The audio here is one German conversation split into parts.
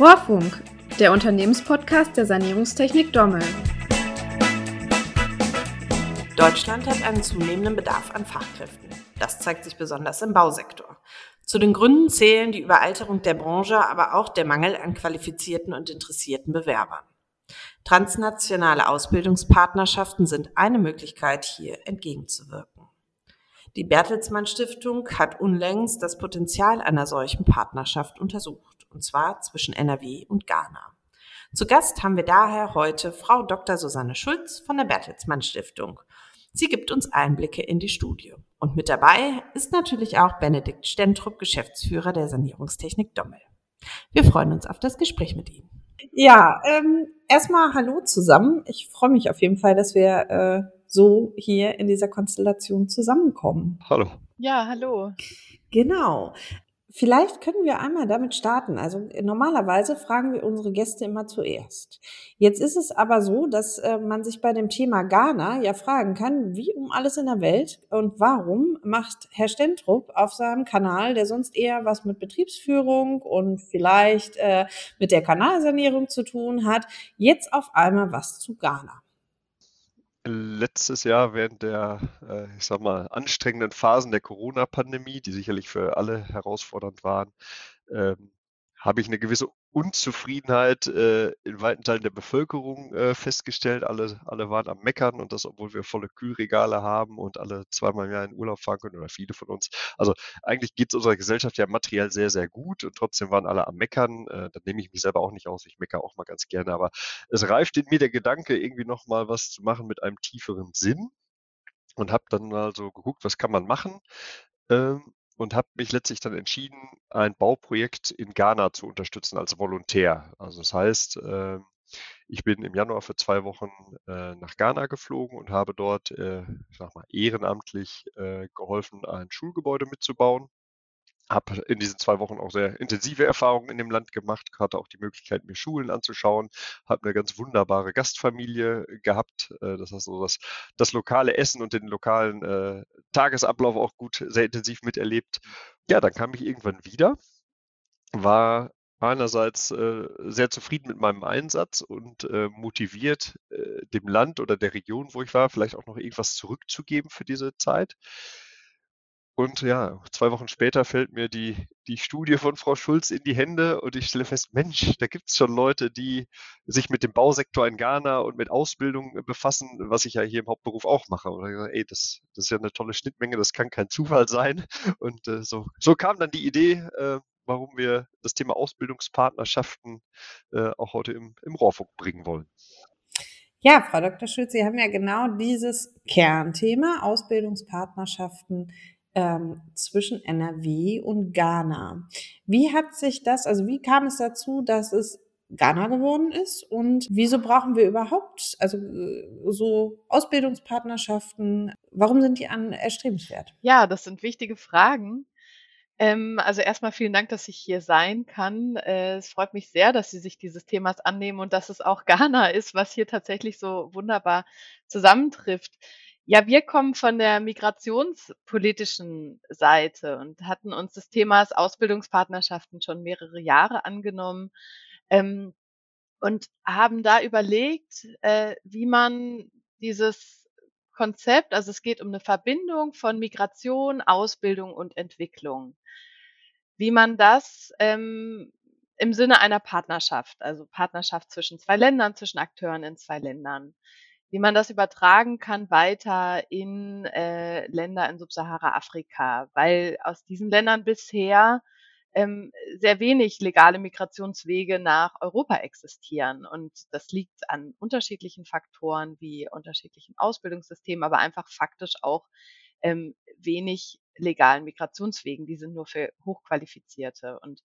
Rohrfunk, der Unternehmenspodcast der Sanierungstechnik Dommel. Deutschland hat einen zunehmenden Bedarf an Fachkräften. Das zeigt sich besonders im Bausektor. Zu den Gründen zählen die Überalterung der Branche, aber auch der Mangel an qualifizierten und interessierten Bewerbern. Transnationale Ausbildungspartnerschaften sind eine Möglichkeit, hier entgegenzuwirken. Die Bertelsmann Stiftung hat unlängst das Potenzial einer solchen Partnerschaft untersucht, und zwar zwischen NRW und Ghana. Zu Gast haben wir daher heute Frau Dr. Susanne Schulz von der Bertelsmann Stiftung. Sie gibt uns Einblicke in die Studie. Und mit dabei ist natürlich auch Benedikt Stentrup, Geschäftsführer der Sanierungstechnik Dommel. Wir freuen uns auf das Gespräch mit Ihnen. Ja, ähm, erstmal Hallo zusammen. Ich freue mich auf jeden Fall, dass wir äh, so hier in dieser Konstellation zusammenkommen. Hallo. Ja, hallo. Genau. Vielleicht können wir einmal damit starten. Also normalerweise fragen wir unsere Gäste immer zuerst. Jetzt ist es aber so, dass äh, man sich bei dem Thema Ghana ja fragen kann, wie um alles in der Welt und warum macht Herr Stentrup auf seinem Kanal, der sonst eher was mit Betriebsführung und vielleicht äh, mit der Kanalsanierung zu tun hat, jetzt auf einmal was zu Ghana? Letztes Jahr während der, äh, ich sag mal, anstrengenden Phasen der Corona-Pandemie, die sicherlich für alle herausfordernd waren, ähm, habe ich eine gewisse Unzufriedenheit äh, in weiten Teilen der Bevölkerung äh, festgestellt. Alle, alle waren am Meckern und das, obwohl wir volle Kühlregale haben und alle zweimal im Jahr in Urlaub fahren können oder viele von uns. Also eigentlich geht es unserer Gesellschaft ja materiell sehr, sehr gut und trotzdem waren alle am Meckern. Äh, da nehme ich mich selber auch nicht aus. Ich meckere auch mal ganz gerne, aber es reift in mir der Gedanke, irgendwie nochmal was zu machen mit einem tieferen Sinn und habe dann mal so geguckt, was kann man machen. Ähm, und habe mich letztlich dann entschieden, ein Bauprojekt in Ghana zu unterstützen als Volontär. Also das heißt, ähm, ich bin im Januar für zwei Wochen äh, nach Ghana geflogen und habe dort, äh, ich sag mal, ehrenamtlich äh, geholfen, ein Schulgebäude mitzubauen habe in diesen zwei Wochen auch sehr intensive Erfahrungen in dem Land gemacht, hatte auch die Möglichkeit, mir Schulen anzuschauen, habe eine ganz wunderbare Gastfamilie gehabt. Äh, das heißt, so das, das lokale Essen und den lokalen äh, Tagesablauf auch gut, sehr intensiv miterlebt. Ja, dann kam ich irgendwann wieder, war einerseits äh, sehr zufrieden mit meinem Einsatz und äh, motiviert, äh, dem Land oder der Region, wo ich war, vielleicht auch noch irgendwas zurückzugeben für diese Zeit. Und ja, zwei Wochen später fällt mir die, die Studie von Frau Schulz in die Hände und ich stelle fest, Mensch, da gibt es schon Leute, die sich mit dem Bausektor in Ghana und mit Ausbildung befassen, was ich ja hier im Hauptberuf auch mache. Und ich ey, das, das ist ja eine tolle Schnittmenge, das kann kein Zufall sein. Und äh, so, so kam dann die Idee, äh, warum wir das Thema Ausbildungspartnerschaften äh, auch heute im, im Rohrfunk bringen wollen. Ja, Frau Dr. Schulz, Sie haben ja genau dieses Kernthema Ausbildungspartnerschaften ähm, zwischen NRW und Ghana. Wie hat sich das, also wie kam es dazu, dass es Ghana geworden ist und wieso brauchen wir überhaupt also äh, so Ausbildungspartnerschaften? Warum sind die an erstrebenswert? Ja, das sind wichtige Fragen. Ähm, also erstmal vielen Dank, dass ich hier sein kann. Äh, es freut mich sehr, dass Sie sich dieses Themas annehmen und dass es auch Ghana ist, was hier tatsächlich so wunderbar zusammentrifft. Ja, wir kommen von der migrationspolitischen Seite und hatten uns des Themas Ausbildungspartnerschaften schon mehrere Jahre angenommen ähm, und haben da überlegt, äh, wie man dieses Konzept, also es geht um eine Verbindung von Migration, Ausbildung und Entwicklung, wie man das ähm, im Sinne einer Partnerschaft, also Partnerschaft zwischen zwei Ländern, zwischen Akteuren in zwei Ländern, wie man das übertragen kann weiter in äh, Länder in Subsahara-Afrika, weil aus diesen Ländern bisher ähm, sehr wenig legale Migrationswege nach Europa existieren. Und das liegt an unterschiedlichen Faktoren wie unterschiedlichen Ausbildungssystemen, aber einfach faktisch auch ähm, wenig legalen Migrationswegen. Die sind nur für Hochqualifizierte. Und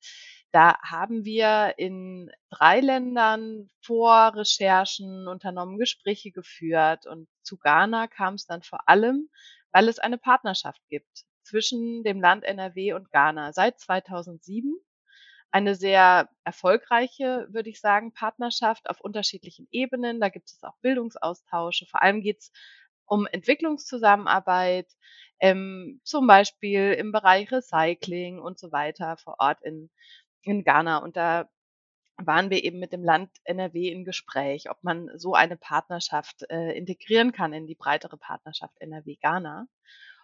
da haben wir in drei Ländern Vorrecherchen unternommen, Gespräche geführt. Und zu Ghana kam es dann vor allem, weil es eine Partnerschaft gibt zwischen dem Land NRW und Ghana seit 2007 eine sehr erfolgreiche, würde ich sagen, Partnerschaft auf unterschiedlichen Ebenen. Da gibt es auch Bildungsaustausche. Vor allem geht es um Entwicklungszusammenarbeit, ähm, zum Beispiel im Bereich Recycling und so weiter vor Ort in, in Ghana. Und da waren wir eben mit dem Land NRW in Gespräch, ob man so eine Partnerschaft äh, integrieren kann in die breitere Partnerschaft NRW-Ghana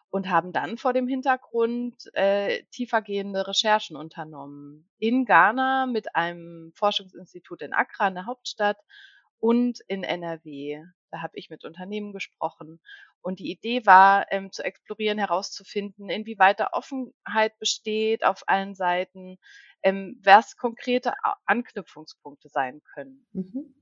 und haben dann vor dem Hintergrund äh, tiefergehende Recherchen unternommen. In Ghana mit einem Forschungsinstitut in Accra, in der Hauptstadt, und in NRW. Da habe ich mit Unternehmen gesprochen. Und die Idee war, ähm, zu explorieren, herauszufinden, inwieweit da Offenheit besteht auf allen Seiten, ähm, was konkrete Anknüpfungspunkte sein können. Mhm.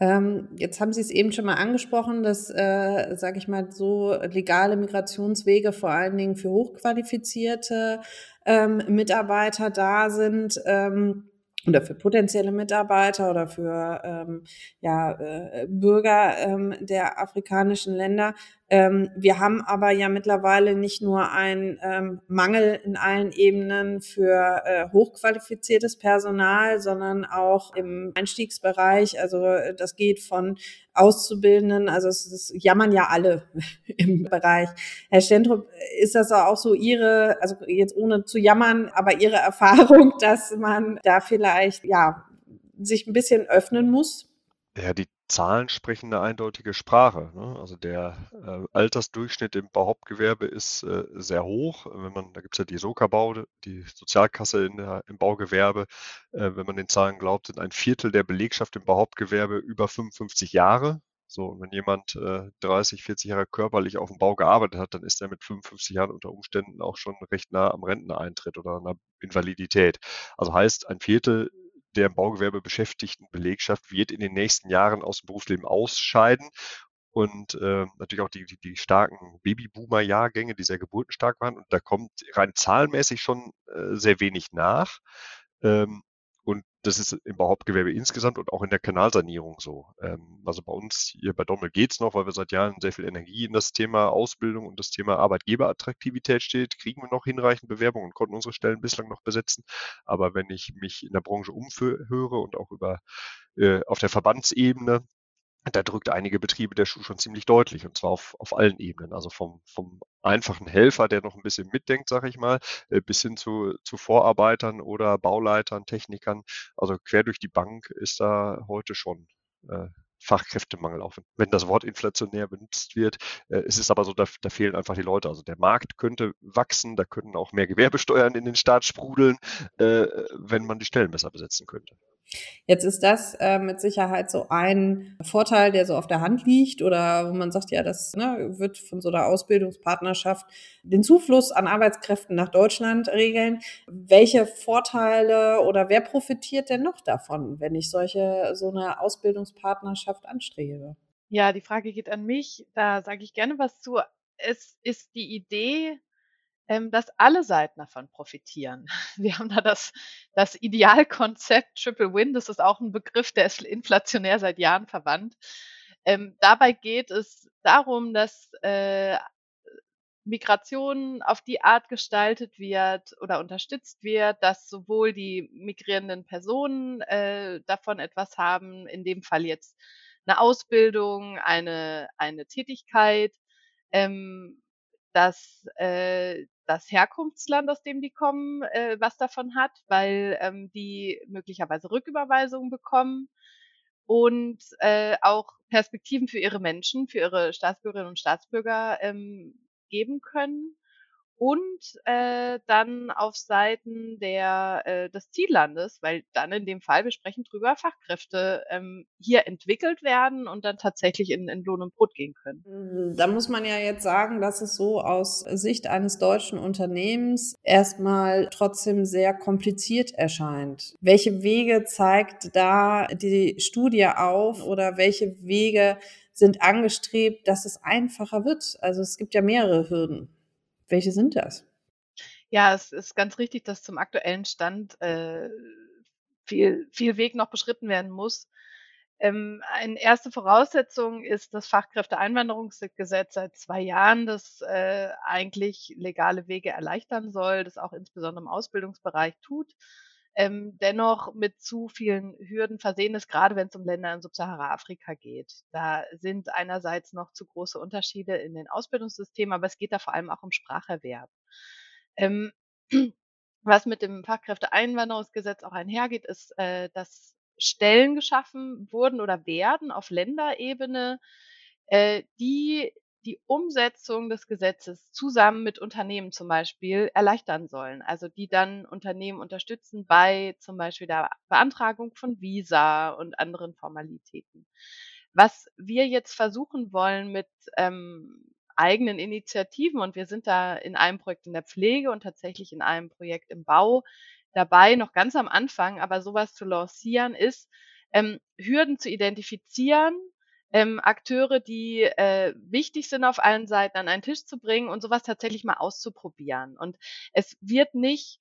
Ähm, jetzt haben Sie es eben schon mal angesprochen, dass, äh, sage ich mal, so legale Migrationswege vor allen Dingen für hochqualifizierte ähm, Mitarbeiter da sind. Ähm, oder für potenzielle Mitarbeiter oder für ähm, ja, äh, Bürger ähm, der afrikanischen Länder. Ähm, wir haben aber ja mittlerweile nicht nur einen ähm, Mangel in allen Ebenen für äh, hochqualifiziertes Personal, sondern auch im Einstiegsbereich. Also das geht von Auszubildenden, also es, es jammern ja alle im Bereich. Herr Stentrup, ist das auch so Ihre, also jetzt ohne zu jammern, aber Ihre Erfahrung, dass man da vielleicht ja sich ein bisschen öffnen muss? Ja, die Zahlen sprechen eine eindeutige Sprache. Ne? Also der äh, Altersdurchschnitt im Bauhauptgewerbe ist äh, sehr hoch. Wenn man, da gibt es ja die Soka-Bau, die Sozialkasse der, im Baugewerbe. Äh, wenn man den Zahlen glaubt, sind ein Viertel der Belegschaft im Bauhauptgewerbe über 55 Jahre. So, und wenn jemand äh, 30, 40 Jahre körperlich auf dem Bau gearbeitet hat, dann ist er mit 55 Jahren unter Umständen auch schon recht nah am Renteneintritt oder einer Invalidität. Also heißt, ein Viertel der im Baugewerbe beschäftigten Belegschaft wird in den nächsten Jahren aus dem Berufsleben ausscheiden. Und äh, natürlich auch die, die, die starken Babyboomer-Jahrgänge, die sehr geburtenstark waren. Und da kommt rein zahlenmäßig schon äh, sehr wenig nach. Ähm, und das ist im Hauptgewerbe insgesamt und auch in der Kanalsanierung so. Ähm, also bei uns hier bei Dommel geht's noch, weil wir seit Jahren sehr viel Energie in das Thema Ausbildung und das Thema Arbeitgeberattraktivität steht, kriegen wir noch hinreichend Bewerbungen und konnten unsere Stellen bislang noch besetzen. Aber wenn ich mich in der Branche umhöre und auch über äh, auf der Verbandsebene, da drückt einige Betriebe der Schuh schon ziemlich deutlich und zwar auf, auf allen Ebenen. Also vom, vom einfachen Helfer, der noch ein bisschen mitdenkt, sage ich mal, äh, bis hin zu, zu Vorarbeitern oder Bauleitern, Technikern. Also quer durch die Bank ist da heute schon äh, Fachkräftemangel, auch wenn das Wort inflationär benutzt wird. Äh, es ist aber so, da, da, fehlen einfach die Leute. Also der Markt könnte wachsen, da könnten auch mehr Gewerbesteuern in den Staat sprudeln, äh, wenn man die Stellen besser besetzen könnte. Jetzt ist das äh, mit Sicherheit so ein Vorteil, der so auf der Hand liegt oder wo man sagt, ja, das ne, wird von so einer Ausbildungspartnerschaft den Zufluss an Arbeitskräften nach Deutschland regeln. Welche Vorteile oder wer profitiert denn noch davon, wenn ich solche so eine Ausbildungspartnerschaft anstrebe? Ja, die Frage geht an mich. Da sage ich gerne was zu. Es ist die Idee, ähm, dass alle Seiten davon profitieren. Wir haben da das, das Idealkonzept Triple Win, das ist auch ein Begriff, der ist inflationär seit Jahren verwandt. Ähm, dabei geht es darum, dass äh, Migration auf die Art gestaltet wird oder unterstützt wird, dass sowohl die migrierenden Personen äh, davon etwas haben, in dem Fall jetzt eine Ausbildung, eine, eine Tätigkeit, ähm, dass äh, das Herkunftsland, aus dem die kommen, äh, was davon hat, weil ähm, die möglicherweise Rücküberweisungen bekommen und äh, auch Perspektiven für ihre Menschen, für ihre Staatsbürgerinnen und Staatsbürger ähm, geben können und äh, dann auf Seiten der, äh, des Ziellandes, weil dann in dem Fall, wir sprechen drüber, Fachkräfte ähm, hier entwickelt werden und dann tatsächlich in, in Lohn und Brot gehen können. Mhm, da muss man ja jetzt sagen, dass es so aus Sicht eines deutschen Unternehmens erstmal trotzdem sehr kompliziert erscheint. Welche Wege zeigt da die Studie auf oder welche Wege sind angestrebt, dass es einfacher wird? Also es gibt ja mehrere Hürden. Welche sind das? Ja, es ist ganz richtig, dass zum aktuellen Stand äh, viel, viel Weg noch beschritten werden muss. Ähm, eine erste Voraussetzung ist das Fachkräfteeinwanderungsgesetz seit zwei Jahren, das äh, eigentlich legale Wege erleichtern soll, das auch insbesondere im Ausbildungsbereich tut ähm, dennoch mit zu vielen Hürden versehen ist, gerade wenn es um Länder in Subsahara-Afrika geht. Da sind einerseits noch zu große Unterschiede in den Ausbildungssystemen, aber es geht da vor allem auch um Spracherwerb. Ähm, Was mit dem Fachkräfteeinwanderungsgesetz auch einhergeht, ist, äh, dass Stellen geschaffen wurden oder werden auf Länderebene, äh, die die Umsetzung des Gesetzes zusammen mit Unternehmen zum Beispiel erleichtern sollen. Also die dann Unternehmen unterstützen bei zum Beispiel der Beantragung von Visa und anderen Formalitäten. Was wir jetzt versuchen wollen mit ähm, eigenen Initiativen und wir sind da in einem Projekt in der Pflege und tatsächlich in einem Projekt im Bau dabei, noch ganz am Anfang, aber sowas zu lancieren ist, ähm, Hürden zu identifizieren, ähm, Akteure, die äh, wichtig sind auf allen Seiten, an einen Tisch zu bringen und sowas tatsächlich mal auszuprobieren. Und es wird nicht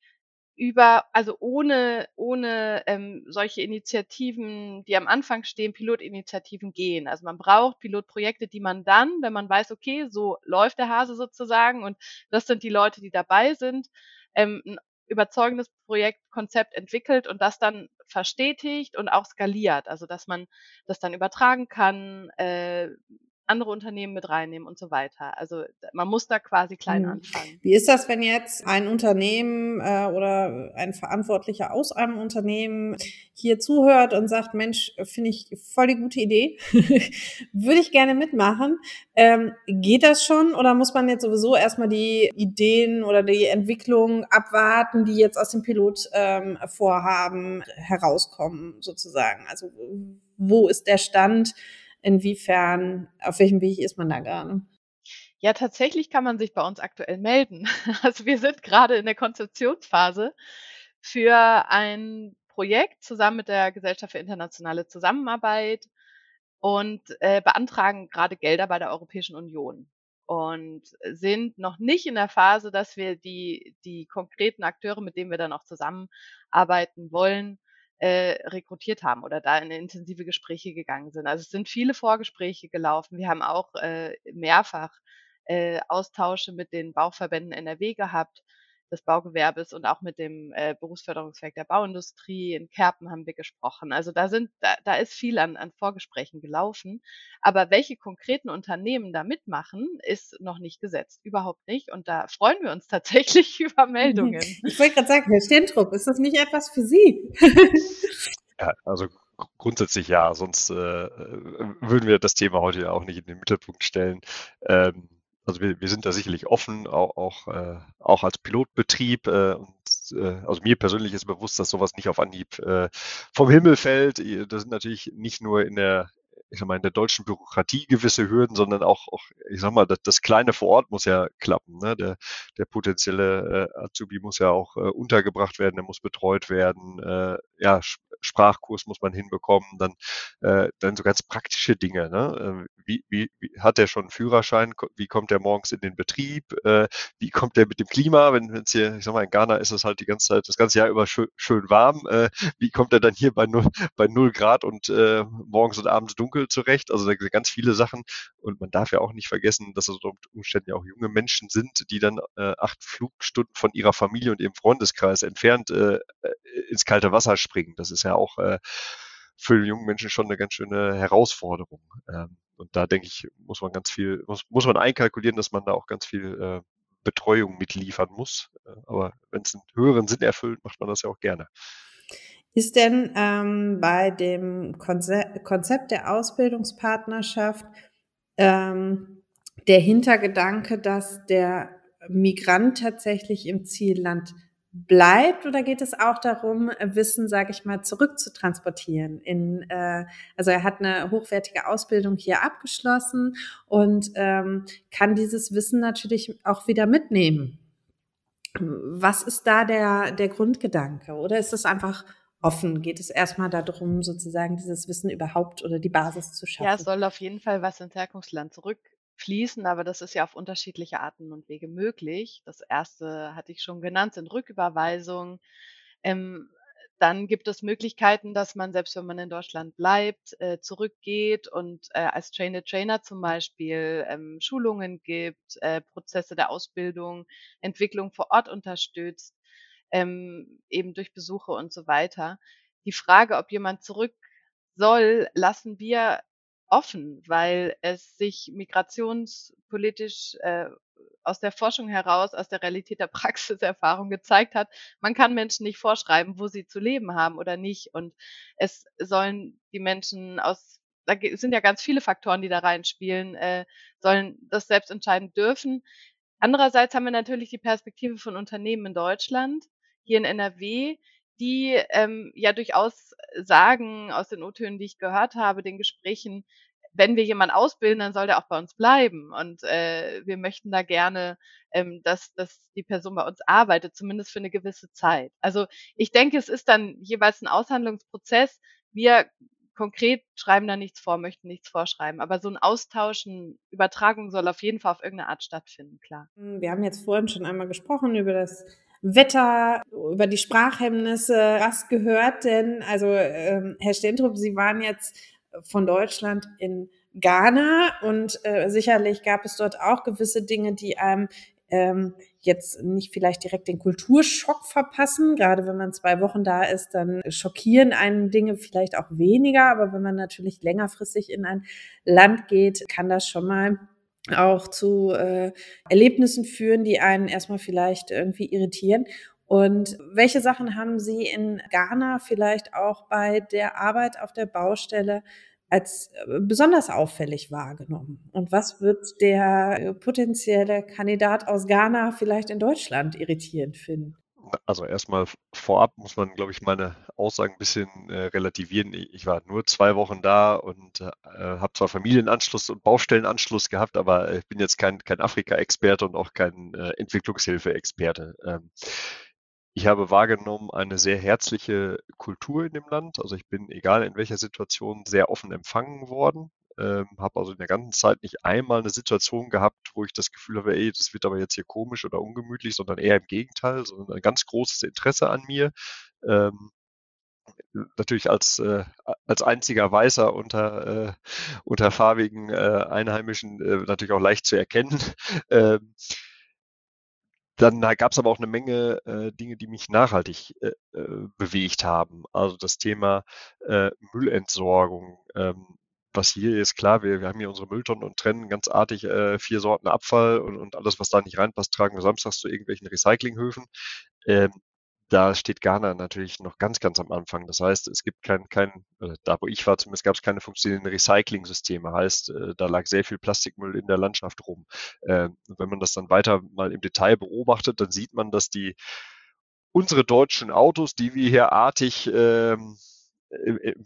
über, also ohne, ohne ähm, solche Initiativen, die am Anfang stehen, Pilotinitiativen gehen. Also man braucht Pilotprojekte, die man dann, wenn man weiß, okay, so läuft der Hase sozusagen und das sind die Leute, die dabei sind, ähm, ein überzeugendes Projektkonzept entwickelt und das dann verstetigt und auch skaliert. Also dass man das dann übertragen kann, äh, andere Unternehmen mit reinnehmen und so weiter. Also man muss da quasi klein mhm. anfangen. Wie ist das, wenn jetzt ein Unternehmen äh, oder ein Verantwortlicher aus einem Unternehmen hier zuhört und sagt, Mensch, finde ich voll die gute Idee, würde ich gerne mitmachen. Ähm, geht das schon oder muss man jetzt sowieso erstmal die Ideen oder die Entwicklung abwarten, die jetzt aus dem Pilotvorhaben ähm, herauskommen, sozusagen? Also wo ist der Stand? Inwiefern, auf welchem Weg ist man da gerade? Ja, tatsächlich kann man sich bei uns aktuell melden. Also wir sind gerade in der Konzeptionsphase für ein Projekt zusammen mit der Gesellschaft für internationale Zusammenarbeit und äh, beantragen gerade Gelder bei der Europäischen Union und sind noch nicht in der Phase, dass wir die, die konkreten Akteure, mit denen wir dann auch zusammenarbeiten wollen, äh, rekrutiert haben oder da in intensive Gespräche gegangen sind. Also es sind viele Vorgespräche gelaufen. Wir haben auch äh, mehrfach äh, Austausche mit den Bauverbänden NRW gehabt des Baugewerbes und auch mit dem äh, Berufsförderungswerk der Bauindustrie in Kerpen haben wir gesprochen. Also da sind, da, da ist viel an, an Vorgesprächen gelaufen. Aber welche konkreten Unternehmen da mitmachen, ist noch nicht gesetzt. Überhaupt nicht. Und da freuen wir uns tatsächlich über Meldungen. Ich wollte gerade sagen, Herr Stentrup, ist das nicht etwas für Sie? ja, also grundsätzlich ja, sonst äh, würden wir das Thema heute ja auch nicht in den Mittelpunkt stellen. Ähm, also wir, wir sind da sicherlich offen, auch, auch, äh, auch als Pilotbetrieb. Äh, und äh, also mir persönlich ist bewusst, dass sowas nicht auf Anhieb äh, vom Himmel fällt. Das sind natürlich nicht nur in der ich sag mal, in der deutschen Bürokratie gewisse Hürden, sondern auch, auch ich sag mal, das, das Kleine vor Ort muss ja klappen. Ne? Der, der potenzielle äh, Azubi muss ja auch äh, untergebracht werden, der muss betreut werden. Äh, ja, Sprachkurs muss man hinbekommen, dann, äh, dann so ganz praktische Dinge. Ne? Äh, wie, wie, wie hat der schon einen Führerschein? Wie kommt der morgens in den Betrieb? Äh, wie kommt der mit dem Klima? Wenn es hier, ich sag mal, in Ghana ist es halt die ganze Zeit, das ganze Jahr über schön, schön warm. Äh, wie kommt er dann hier bei null, bei null Grad und äh, morgens und abends dunkel? Vögel zurecht. Also da gibt ganz viele Sachen. Und man darf ja auch nicht vergessen, dass es unter Umständen ja auch junge Menschen sind, die dann äh, acht Flugstunden von ihrer Familie und ihrem Freundeskreis entfernt äh, äh, ins kalte Wasser springen. Das ist ja auch äh, für junge Menschen schon eine ganz schöne Herausforderung. Ähm, und da denke ich, muss man ganz viel, muss, muss man einkalkulieren, dass man da auch ganz viel äh, Betreuung mitliefern muss. Äh, aber wenn es einen höheren Sinn erfüllt, macht man das ja auch gerne. Ist denn ähm, bei dem Konzept, Konzept der Ausbildungspartnerschaft ähm, der Hintergedanke, dass der Migrant tatsächlich im Zielland bleibt oder geht es auch darum, Wissen, sage ich mal, zurückzutransportieren? In, äh, also er hat eine hochwertige Ausbildung hier abgeschlossen und ähm, kann dieses Wissen natürlich auch wieder mitnehmen. Was ist da der, der Grundgedanke? Oder ist es einfach offen? Geht es erstmal darum, sozusagen dieses Wissen überhaupt oder die Basis zu schaffen? Ja, es soll auf jeden Fall was ins Herkunftsland zurückfließen, aber das ist ja auf unterschiedliche Arten und Wege möglich. Das erste hatte ich schon genannt, sind Rücküberweisungen. Ähm, dann gibt es Möglichkeiten, dass man, selbst wenn man in Deutschland bleibt, äh, zurückgeht und äh, als Trainer Trainer zum Beispiel ähm, Schulungen gibt, äh, Prozesse der Ausbildung, Entwicklung vor Ort unterstützt ähm, eben durch Besuche und so weiter. Die Frage, ob jemand zurück soll, lassen wir offen, weil es sich migrationspolitisch äh, aus der Forschung heraus, aus der Realität der Praxiserfahrung gezeigt hat, man kann Menschen nicht vorschreiben, wo sie zu leben haben oder nicht. Und es sollen die Menschen aus, da sind ja ganz viele Faktoren, die da reinspielen, äh, sollen das selbst entscheiden dürfen. Andererseits haben wir natürlich die Perspektive von Unternehmen in Deutschland, hier in NRW, die ähm, ja durchaus sagen, aus den O-Tönen, die ich gehört habe, den Gesprächen, wenn wir jemanden ausbilden, dann soll der auch bei uns bleiben. Und äh, wir möchten da gerne, ähm, dass, dass die Person bei uns arbeitet, zumindest für eine gewisse Zeit. Also ich denke, es ist dann jeweils ein Aushandlungsprozess. Wir konkret schreiben da nichts vor, möchten nichts vorschreiben. Aber so ein Austausch, eine Übertragung soll auf jeden Fall auf irgendeine Art stattfinden, klar. Wir haben jetzt vorhin schon einmal gesprochen über das Wetter, über die Sprachhemmnisse. Was gehört denn, also ähm, Herr Stentrup, Sie waren jetzt von Deutschland in Ghana und äh, sicherlich gab es dort auch gewisse Dinge, die einem ähm, jetzt nicht vielleicht direkt den Kulturschock verpassen. Gerade wenn man zwei Wochen da ist, dann schockieren einen Dinge vielleicht auch weniger. Aber wenn man natürlich längerfristig in ein Land geht, kann das schon mal auch zu äh, Erlebnissen führen, die einen erstmal vielleicht irgendwie irritieren. Und welche Sachen haben Sie in Ghana vielleicht auch bei der Arbeit auf der Baustelle als äh, besonders auffällig wahrgenommen? Und was wird der äh, potenzielle Kandidat aus Ghana vielleicht in Deutschland irritierend finden? Also erstmal vorab muss man, glaube ich, meine Aussagen ein bisschen äh, relativieren. Ich war nur zwei Wochen da und äh, habe zwar Familienanschluss und Baustellenanschluss gehabt, aber ich bin jetzt kein, kein Afrika-Experte und auch kein äh, Entwicklungshilfe-Experte. Ähm, ich habe wahrgenommen eine sehr herzliche Kultur in dem Land. Also ich bin, egal in welcher Situation, sehr offen empfangen worden. Ähm, habe also in der ganzen Zeit nicht einmal eine Situation gehabt, wo ich das Gefühl habe, ey, das wird aber jetzt hier komisch oder ungemütlich, sondern eher im Gegenteil, sondern ein ganz großes Interesse an mir. Ähm, natürlich als, äh, als einziger Weißer unter, äh, unter farbigen äh, Einheimischen äh, natürlich auch leicht zu erkennen. Ähm, dann gab es aber auch eine Menge äh, Dinge, die mich nachhaltig äh, äh, bewegt haben. Also das Thema äh, Müllentsorgung. Ähm, was hier ist, klar, wir, wir haben hier unsere Mülltonnen und trennen ganz artig äh, vier Sorten Abfall und, und alles, was da nicht reinpasst, tragen wir samstags zu irgendwelchen Recyclinghöfen. Ähm, da steht Ghana natürlich noch ganz, ganz am Anfang. Das heißt, es gibt kein, kein da wo ich war zumindest, gab es keine funktionierenden Recycling-Systeme. Heißt, äh, da lag sehr viel Plastikmüll in der Landschaft rum. Äh, wenn man das dann weiter mal im Detail beobachtet, dann sieht man, dass die unsere deutschen Autos, die wir hier artig ähm,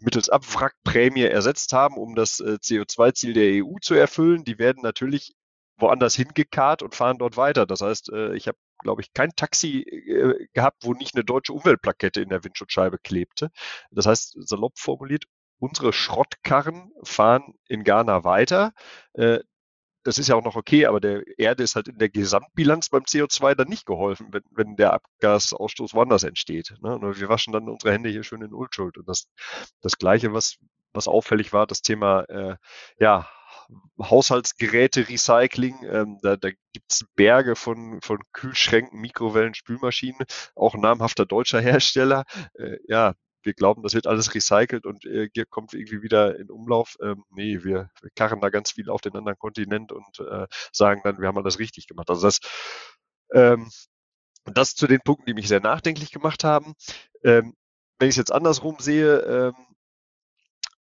mittels Abwrackprämie ersetzt haben, um das äh, CO2-Ziel der EU zu erfüllen, die werden natürlich woanders hingekarrt und fahren dort weiter. Das heißt, äh, ich habe, glaube ich, kein Taxi äh, gehabt, wo nicht eine deutsche Umweltplakette in der Windschutzscheibe klebte. Das heißt, salopp formuliert, unsere Schrottkarren fahren in Ghana weiter. Das ist ja auch noch okay, aber der Erde ist halt in der Gesamtbilanz beim CO2 dann nicht geholfen, wenn, wenn der Abgasausstoß woanders entsteht. Ne? Wir waschen dann unsere Hände hier schön in Unschuld. Und das, das Gleiche, was, was auffällig war, das Thema äh, ja, Haushaltsgeräte-Recycling. Ähm, da da gibt es Berge von, von Kühlschränken, Mikrowellen, Spülmaschinen, auch namhafter deutscher Hersteller. Äh, ja, wir glauben, das wird alles recycelt und äh, kommt irgendwie wieder in Umlauf. Ähm, nee, wir, wir karren da ganz viel auf den anderen Kontinent und äh, sagen dann, wir haben alles richtig gemacht. Also das, ähm, das zu den Punkten, die mich sehr nachdenklich gemacht haben. Ähm, wenn ich es jetzt andersrum sehe, ähm,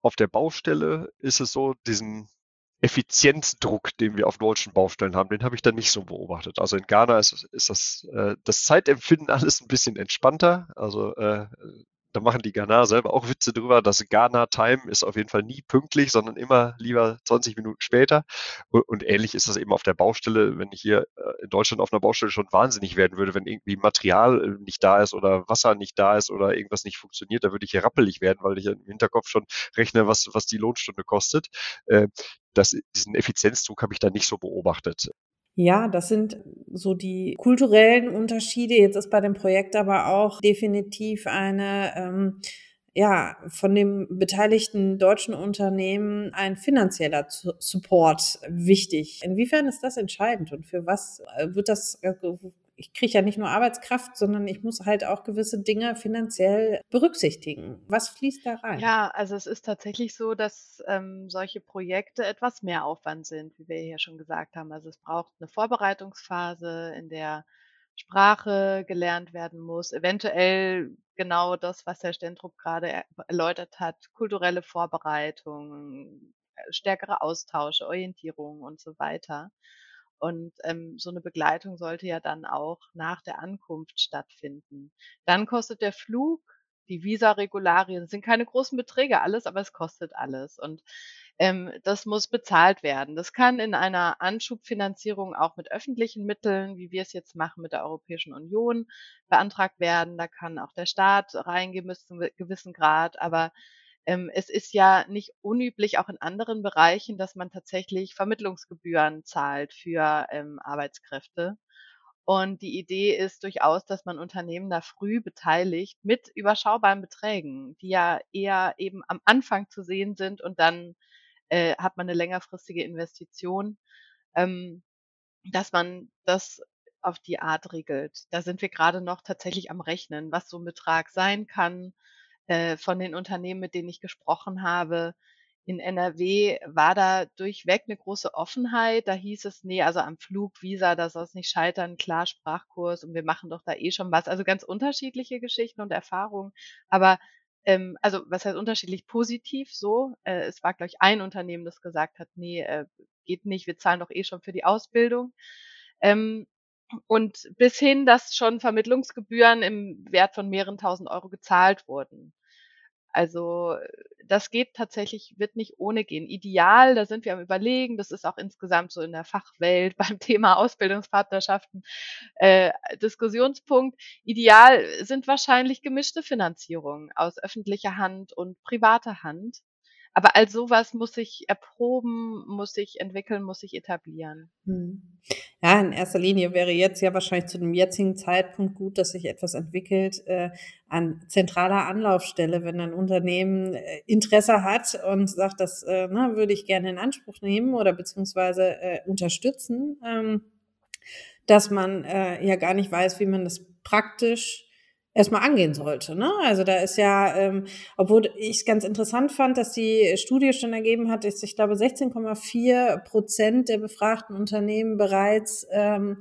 auf der Baustelle ist es so, diesen Effizienzdruck, den wir auf deutschen Baustellen haben, den habe ich dann nicht so beobachtet. Also in Ghana ist, ist das, äh, das Zeitempfinden alles ein bisschen entspannter. Also äh, da machen die Ghana selber auch Witze drüber. Das Ghana-Time ist auf jeden Fall nie pünktlich, sondern immer lieber 20 Minuten später. Und, und, ähnlich ist das eben auf der Baustelle, wenn ich hier äh, in Deutschland auf einer Baustelle schon wahnsinnig werden würde, wenn irgendwie Material äh, nicht da ist oder Wasser nicht da ist oder irgendwas nicht funktioniert, da würde ich hier rappelig werden, weil ich im Hinterkopf schon rechne, was, was die Lohnstunde kostet. Äh, das, diesen Effizienzdruck habe ich da nicht so beobachtet. Ja, das sind so die kulturellen Unterschiede. Jetzt ist bei dem Projekt aber auch definitiv eine, ähm, ja, von dem beteiligten deutschen Unternehmen ein finanzieller Support wichtig. Inwiefern ist das entscheidend und für was äh, wird das, äh, ich kriege ja nicht nur Arbeitskraft, sondern ich muss halt auch gewisse Dinge finanziell berücksichtigen. Was fließt da rein? Ja, also es ist tatsächlich so, dass ähm, solche Projekte etwas mehr Aufwand sind, wie wir hier schon gesagt haben. Also es braucht eine Vorbereitungsphase, in der Sprache gelernt werden muss, eventuell genau das, was Herr Stentrup gerade erläutert hat, kulturelle Vorbereitung, äh, stärkere Austausche, Orientierung und so weiter. Und ähm, so eine Begleitung sollte ja dann auch nach der Ankunft stattfinden. Dann kostet der Flug, die Visa-Regularien, sind keine großen Beträge alles, aber es kostet alles. Und ähm, das muss bezahlt werden. Das kann in einer Anschubfinanzierung auch mit öffentlichen Mitteln, wie wir es jetzt machen mit der Europäischen Union, beantragt werden. Da kann auch der Staat reingehen bis zu einem gewissen Grad. Aber ähm, es ist ja nicht unüblich, auch in anderen Bereichen, dass man tatsächlich Vermittlungsgebühren zahlt für ähm, Arbeitskräfte. Und die Idee ist durchaus, dass man Unternehmen da früh beteiligt mit überschaubaren Beträgen, die ja eher eben am Anfang zu sehen sind und dann äh, hat man eine längerfristige Investition, ähm, dass man das auf die Art regelt. Da sind wir gerade noch tatsächlich am Rechnen, was so ein Betrag sein kann. Äh, von den Unternehmen, mit denen ich gesprochen habe, in NRW war da durchweg eine große Offenheit. Da hieß es: nee, also am Flug, Visa, da soll's nicht scheitern, klar, Sprachkurs und wir machen doch da eh schon was.“ Also, ganz unterschiedliche Geschichten und Erfahrungen. Aber, ähm also, was heißt unterschiedlich? Positiv so. Äh, es war, glaube ich, ein Unternehmen, das gesagt hat: nee, äh, geht nicht, wir zahlen doch eh schon für die Ausbildung.“ Ähm, und bis hin, dass schon Vermittlungsgebühren im Wert von mehreren Tausend Euro gezahlt wurden. Also, das geht tatsächlich wird nicht ohne gehen. Ideal, da sind wir am Überlegen, das ist auch insgesamt so in der Fachwelt beim Thema Ausbildungspartnerschaften äh, Diskussionspunkt. Ideal sind wahrscheinlich gemischte Finanzierungen aus öffentlicher Hand und privater Hand. Aber all sowas muss sich erproben, muss sich entwickeln, muss sich etablieren. Mhm. Ja, in erster Linie wäre jetzt ja wahrscheinlich zu dem jetzigen Zeitpunkt gut, dass sich etwas entwickelt äh, an zentraler Anlaufstelle, wenn ein Unternehmen äh, Interesse hat und sagt, das äh, ne, würde ich gerne in Anspruch nehmen oder beziehungsweise äh, unterstützen, ähm, dass man äh, ja gar nicht weiß, wie man das praktisch erstmal angehen sollte. Ne? Also da ist ja, ähm, obwohl ich es ganz interessant fand, dass die Studie schon ergeben hat, dass ich glaube 16,4 Prozent der befragten Unternehmen bereits ähm,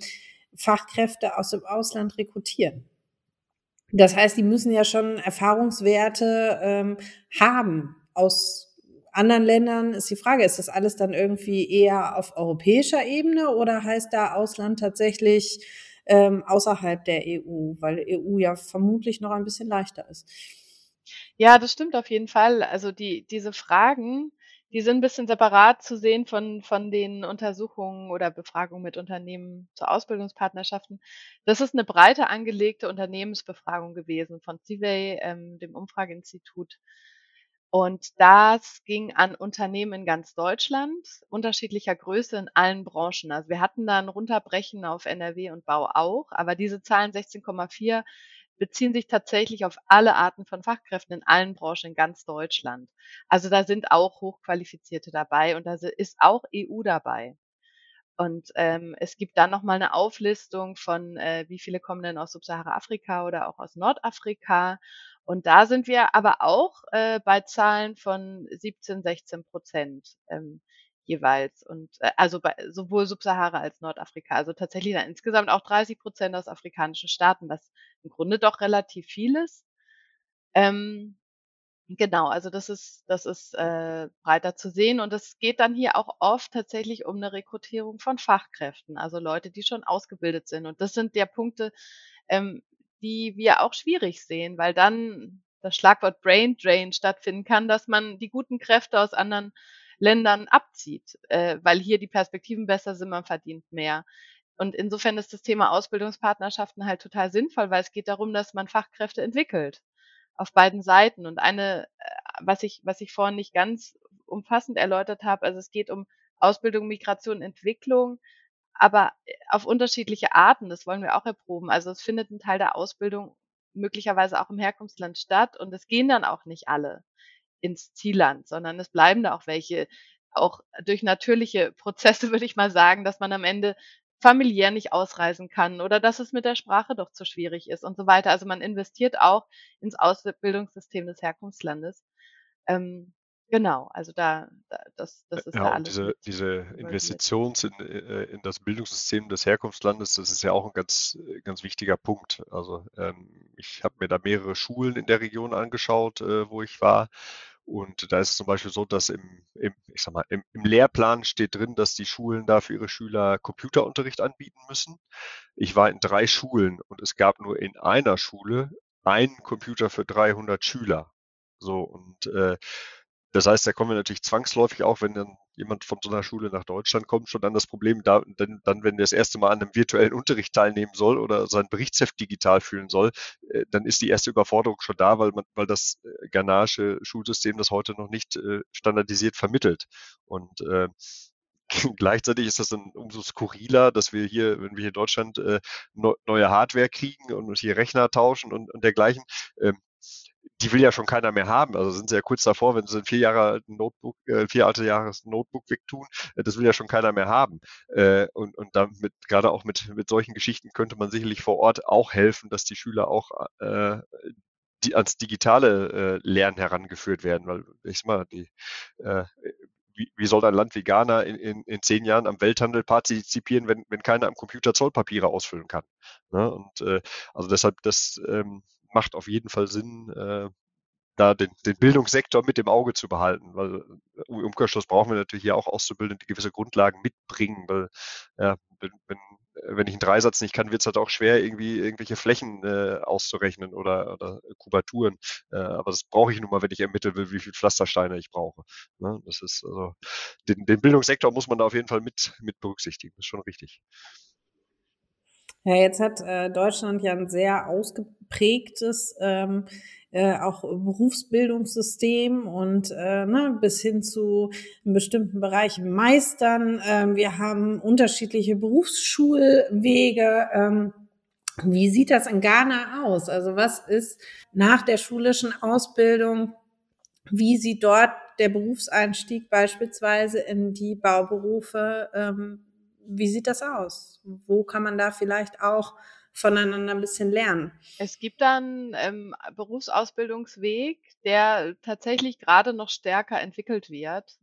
Fachkräfte aus dem Ausland rekrutieren. Das heißt, die müssen ja schon Erfahrungswerte ähm, haben aus anderen Ländern ist die Frage, ist das alles dann irgendwie eher auf europäischer Ebene oder heißt da Ausland tatsächlich ähm, außerhalb der EU, weil EU ja vermutlich noch ein bisschen leichter ist. Ja, das stimmt auf jeden Fall. Also die, diese Fragen, die sind ein bisschen separat zu sehen von, von den Untersuchungen oder Befragungen mit Unternehmen zu Ausbildungspartnerschaften. Das ist eine breiter angelegte Unternehmensbefragung gewesen von CIVEY, ähm, dem Umfrageinstitut. Und das ging an Unternehmen in ganz Deutschland, unterschiedlicher Größe in allen Branchen. Also wir hatten da ein Runterbrechen auf NRW und Bau auch, aber diese Zahlen 16,4 beziehen sich tatsächlich auf alle Arten von Fachkräften in allen Branchen in ganz Deutschland. Also da sind auch Hochqualifizierte dabei und da ist auch EU dabei. Und ähm, es gibt dann nochmal eine Auflistung von, äh, wie viele kommen denn aus Subsahara-Afrika oder auch aus Nordafrika. Und da sind wir aber auch äh, bei Zahlen von 17, 16 Prozent ähm, jeweils. Und äh, also bei sowohl Subsahara als Nordafrika. Also tatsächlich dann insgesamt auch 30 Prozent aus afrikanischen Staaten, was im Grunde doch relativ viel ist. Ähm, Genau, also das ist das ist, äh, breiter zu sehen und es geht dann hier auch oft tatsächlich um eine Rekrutierung von Fachkräften, also Leute, die schon ausgebildet sind. Und das sind ja Punkte, ähm, die wir auch schwierig sehen, weil dann das Schlagwort Brain Drain stattfinden kann, dass man die guten Kräfte aus anderen Ländern abzieht, äh, weil hier die Perspektiven besser sind, man verdient mehr. Und insofern ist das Thema Ausbildungspartnerschaften halt total sinnvoll, weil es geht darum, dass man Fachkräfte entwickelt auf beiden Seiten. Und eine, äh, was ich, was ich vorhin nicht ganz umfassend erläutert habe, also es geht um Ausbildung, Migration, Entwicklung, aber äh, auf unterschiedliche Arten. Das wollen wir auch erproben. Also es findet ein Teil der Ausbildung möglicherweise auch im Herkunftsland statt und es gehen dann auch nicht alle ins Zielland, sondern es bleiben da auch welche, auch durch natürliche Prozesse würde ich mal sagen, dass man am Ende familiär nicht ausreisen kann oder dass es mit der Sprache doch zu schwierig ist und so weiter. Also man investiert auch ins Ausbildungssystem des Herkunftslandes. Ähm, genau, also da, da das, das ist ja, da alles diese, diese involviert. Investitions in, äh, in das Bildungssystem des Herkunftslandes, das ist ja auch ein ganz, äh, ganz wichtiger Punkt. Also ähm, ich habe mir da mehrere Schulen in der Region angeschaut, äh, wo ich war. Und da ist es zum Beispiel so, dass im, im, ich sag mal, im, im Lehrplan steht drin, dass die Schulen da für ihre Schüler Computerunterricht anbieten müssen. Ich war in drei Schulen und es gab nur in einer Schule einen Computer für 300 Schüler. So, und äh, das heißt, da kommen wir natürlich zwangsläufig auch, wenn dann jemand von so einer Schule nach Deutschland kommt, schon dann das Problem, da, denn, dann, wenn der das erste Mal an einem virtuellen Unterricht teilnehmen soll oder sein Berichtsheft digital fühlen soll, äh, dann ist die erste Überforderung schon da, weil man, weil das äh, ghanaische Schulsystem das heute noch nicht äh, standardisiert vermittelt. Und äh, gleichzeitig ist das dann umso skurriler, dass wir hier, wenn wir hier in Deutschland äh, neue Hardware kriegen und hier Rechner tauschen und, und dergleichen, ähm, die will ja schon keiner mehr haben. Also sind sie ja kurz davor, wenn sie ein vier Jahre Notebook, äh, vier alte Jahres Notebook wegtun, äh, das will ja schon keiner mehr haben. Äh, und, und damit, gerade auch mit, mit solchen Geschichten könnte man sicherlich vor Ort auch helfen, dass die Schüler auch äh, die, ans digitale äh, Lernen herangeführt werden, weil ich sag mal, die äh, wie, wie soll ein Land wie Ghana in, in, in zehn Jahren am Welthandel partizipieren, wenn, wenn keiner am Computer Zollpapiere ausfüllen kann? Ne? Und äh, also deshalb, das ähm, macht auf jeden Fall Sinn, äh, da den, den Bildungssektor mit im Auge zu behalten, weil äh, im Umkehrschluss brauchen wir natürlich hier auch Auszubildende, die gewisse Grundlagen mitbringen, weil ja, wenn, wenn, wenn ich einen Dreisatz nicht kann, wird es halt auch schwer, irgendwie irgendwelche Flächen äh, auszurechnen oder, oder Kubaturen. Äh, aber das brauche ich nun mal, wenn ich ermitteln will, wie viel Pflastersteine ich brauche. Ne? Das ist also den, den Bildungssektor muss man da auf jeden Fall mit, mit berücksichtigen. Das ist schon richtig. Ja, jetzt hat äh, Deutschland ja ein sehr ausgeprägtes ähm, äh, auch Berufsbildungssystem und äh, ne, bis hin zu einem bestimmten Bereichen Meistern. Ähm, wir haben unterschiedliche Berufsschulwege. Ähm, wie sieht das in Ghana aus? Also was ist nach der schulischen Ausbildung? Wie sieht dort der Berufseinstieg beispielsweise in die Bauberufe ähm, wie sieht das aus? Wo kann man da vielleicht auch voneinander ein bisschen lernen? Es gibt dann ähm, Berufsausbildungsweg, der tatsächlich gerade noch stärker entwickelt wird.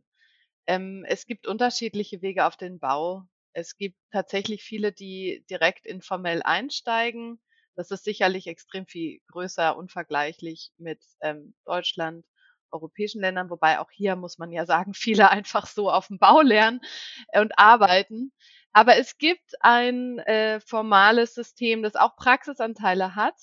Ähm, es gibt unterschiedliche Wege auf den Bau. Es gibt tatsächlich viele, die direkt informell einsteigen. Das ist sicherlich extrem viel größer, unvergleichlich mit ähm, Deutschland, europäischen Ländern, wobei auch hier muss man ja sagen, viele einfach so auf dem Bau lernen äh, und arbeiten. Aber es gibt ein äh, formales System, das auch Praxisanteile hat,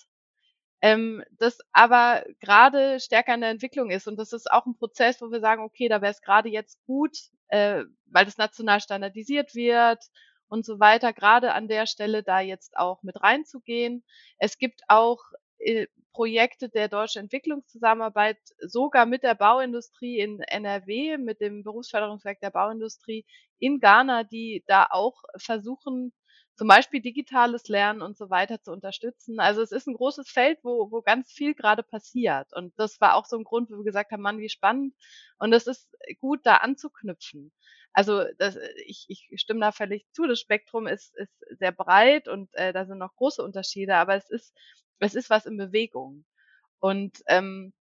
ähm, das aber gerade stärker in der Entwicklung ist. Und das ist auch ein Prozess, wo wir sagen, okay, da wäre es gerade jetzt gut, äh, weil das national standardisiert wird und so weiter, gerade an der Stelle da jetzt auch mit reinzugehen. Es gibt auch Projekte der deutschen Entwicklungszusammenarbeit sogar mit der Bauindustrie in NRW, mit dem Berufsförderungswerk der Bauindustrie in Ghana, die da auch versuchen, zum Beispiel digitales Lernen und so weiter zu unterstützen. Also es ist ein großes Feld, wo, wo ganz viel gerade passiert. Und das war auch so ein Grund, wo wir gesagt haben, Mann, wie spannend. Und es ist gut, da anzuknüpfen. Also das, ich, ich stimme da völlig zu. Das Spektrum ist, ist sehr breit und äh, da sind noch große Unterschiede, aber es ist es ist was in Bewegung. Und ähm,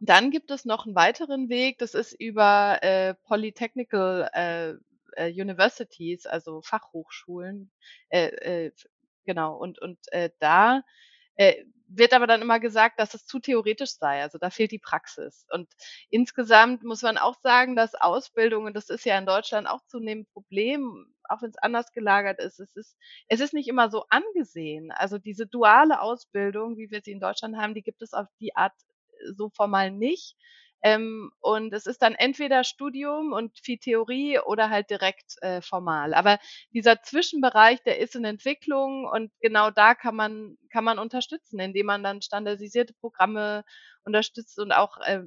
dann gibt es noch einen weiteren Weg, das ist über äh, Polytechnical äh, äh, Universities, also Fachhochschulen, äh, äh, genau, und, und äh, da äh, wird aber dann immer gesagt, dass es zu theoretisch sei. Also da fehlt die Praxis. Und insgesamt muss man auch sagen, dass Ausbildung, und das ist ja in Deutschland auch zunehmend Problem, auch wenn es anders gelagert ist, es ist, es ist nicht immer so angesehen. Also diese duale Ausbildung, wie wir sie in Deutschland haben, die gibt es auf die Art so formal nicht. Ähm, und es ist dann entweder Studium und viel Theorie oder halt direkt äh, formal. Aber dieser Zwischenbereich, der ist in Entwicklung und genau da kann man, kann man unterstützen, indem man dann standardisierte Programme unterstützt und auch äh,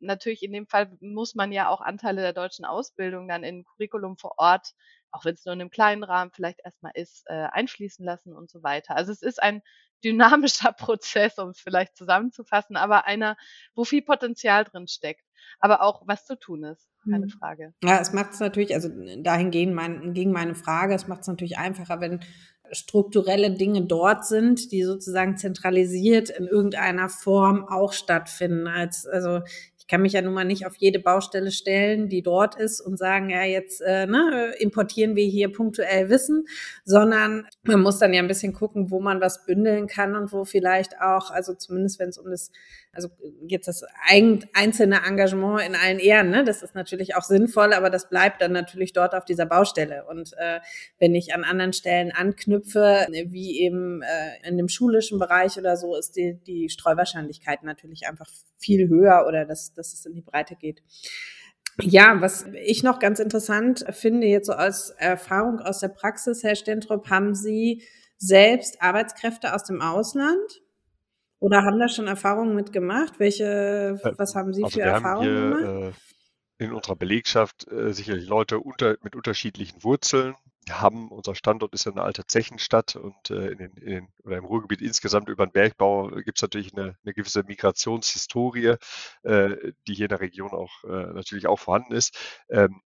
natürlich in dem Fall muss man ja auch Anteile der deutschen Ausbildung dann in Curriculum vor Ort auch wenn es nur in einem kleinen Rahmen vielleicht erstmal ist, äh, einfließen lassen und so weiter. Also, es ist ein dynamischer Prozess, um es vielleicht zusammenzufassen, aber einer, wo viel Potenzial drin steckt, aber auch was zu tun ist, keine Mhm. Frage. Ja, es macht es natürlich, also dahin gehen mein, ging meine Frage, es macht es natürlich einfacher, wenn strukturelle Dinge dort sind, die sozusagen zentralisiert in irgendeiner Form auch stattfinden. Als, also ich kann mich ja nun mal nicht auf jede Baustelle stellen, die dort ist und sagen, ja, jetzt äh, ne, importieren wir hier punktuell Wissen, sondern man muss dann ja ein bisschen gucken, wo man was bündeln kann und wo vielleicht auch, also zumindest wenn es um das, also jetzt das ein, einzelne Engagement in allen Ehren, ne, das ist natürlich auch sinnvoll, aber das bleibt dann natürlich dort auf dieser Baustelle. Und äh, wenn ich an anderen Stellen anknüpfe, wie eben äh, in dem schulischen Bereich oder so, ist die, die Streuwahrscheinlichkeit natürlich einfach viel höher oder dass, dass es in die Breite geht. Ja, was ich noch ganz interessant finde, jetzt so als Erfahrung aus der Praxis, Herr Stentrop, haben Sie selbst Arbeitskräfte aus dem Ausland? Oder haben da schon Erfahrungen mitgemacht? Welche, was haben Sie Also für Erfahrungen gemacht? hier äh, in unserer Belegschaft äh, sicherlich Leute unter, mit unterschiedlichen Wurzeln. Haben, unser Standort ist ja eine alte Zechenstadt und äh, in den, in den, oder im Ruhrgebiet insgesamt über den Bergbau gibt es natürlich eine, eine gewisse Migrationshistorie, äh, die hier in der Region auch äh, natürlich auch vorhanden ist. Ähm,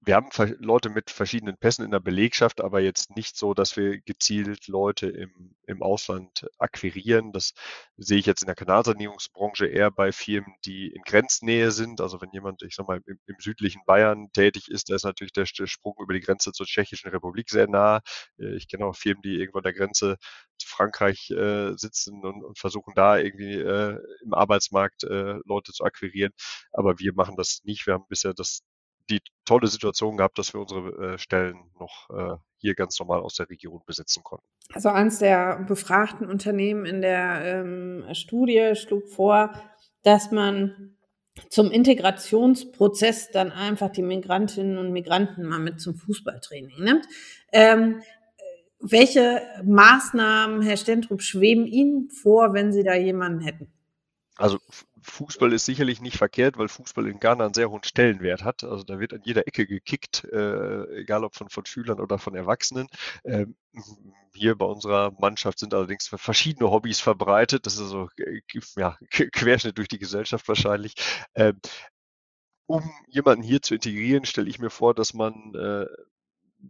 wir haben Leute mit verschiedenen Pässen in der Belegschaft, aber jetzt nicht so, dass wir gezielt Leute im, im Ausland akquirieren. Das sehe ich jetzt in der Kanalsanierungsbranche eher bei Firmen, die in Grenznähe sind. Also wenn jemand, ich sag mal, im, im südlichen Bayern tätig ist, da ist natürlich der, der Sprung über die Grenze zur Tschechischen Republik sehr nah. Äh, Ich kenne auch Firmen, die irgendwo an der Grenze zu Frankreich äh, sitzen und, und versuchen da irgendwie äh, im Arbeitsmarkt äh, Leute zu akquirieren. Aber wir machen das nicht. Wir haben bisher das die tolle Situation gehabt, dass wir unsere äh, Stellen noch äh, hier ganz normal aus der Region besetzen konnten. Also eines der befragten Unternehmen in der ähm, Studie schlug vor, dass man zum Integrationsprozess dann einfach die Migrantinnen und Migranten mal mit zum Fußballtraining nimmt. Ähm, welche Maßnahmen, Herr Stentrup, schweben Ihnen vor, wenn Sie da jemanden hätten? Also Fußball ist sicherlich nicht verkehrt, weil Fußball in Ghana einen sehr hohen Stellenwert hat. Also da wird an jeder Ecke gekickt, äh, egal ob von, von Schülern oder von Erwachsenen. Ähm, hier bei unserer Mannschaft sind allerdings verschiedene Hobbys verbreitet. Das ist so äh, ja, Querschnitt durch die Gesellschaft wahrscheinlich. Ähm, um jemanden hier zu integrieren, stelle ich mir vor, dass man äh,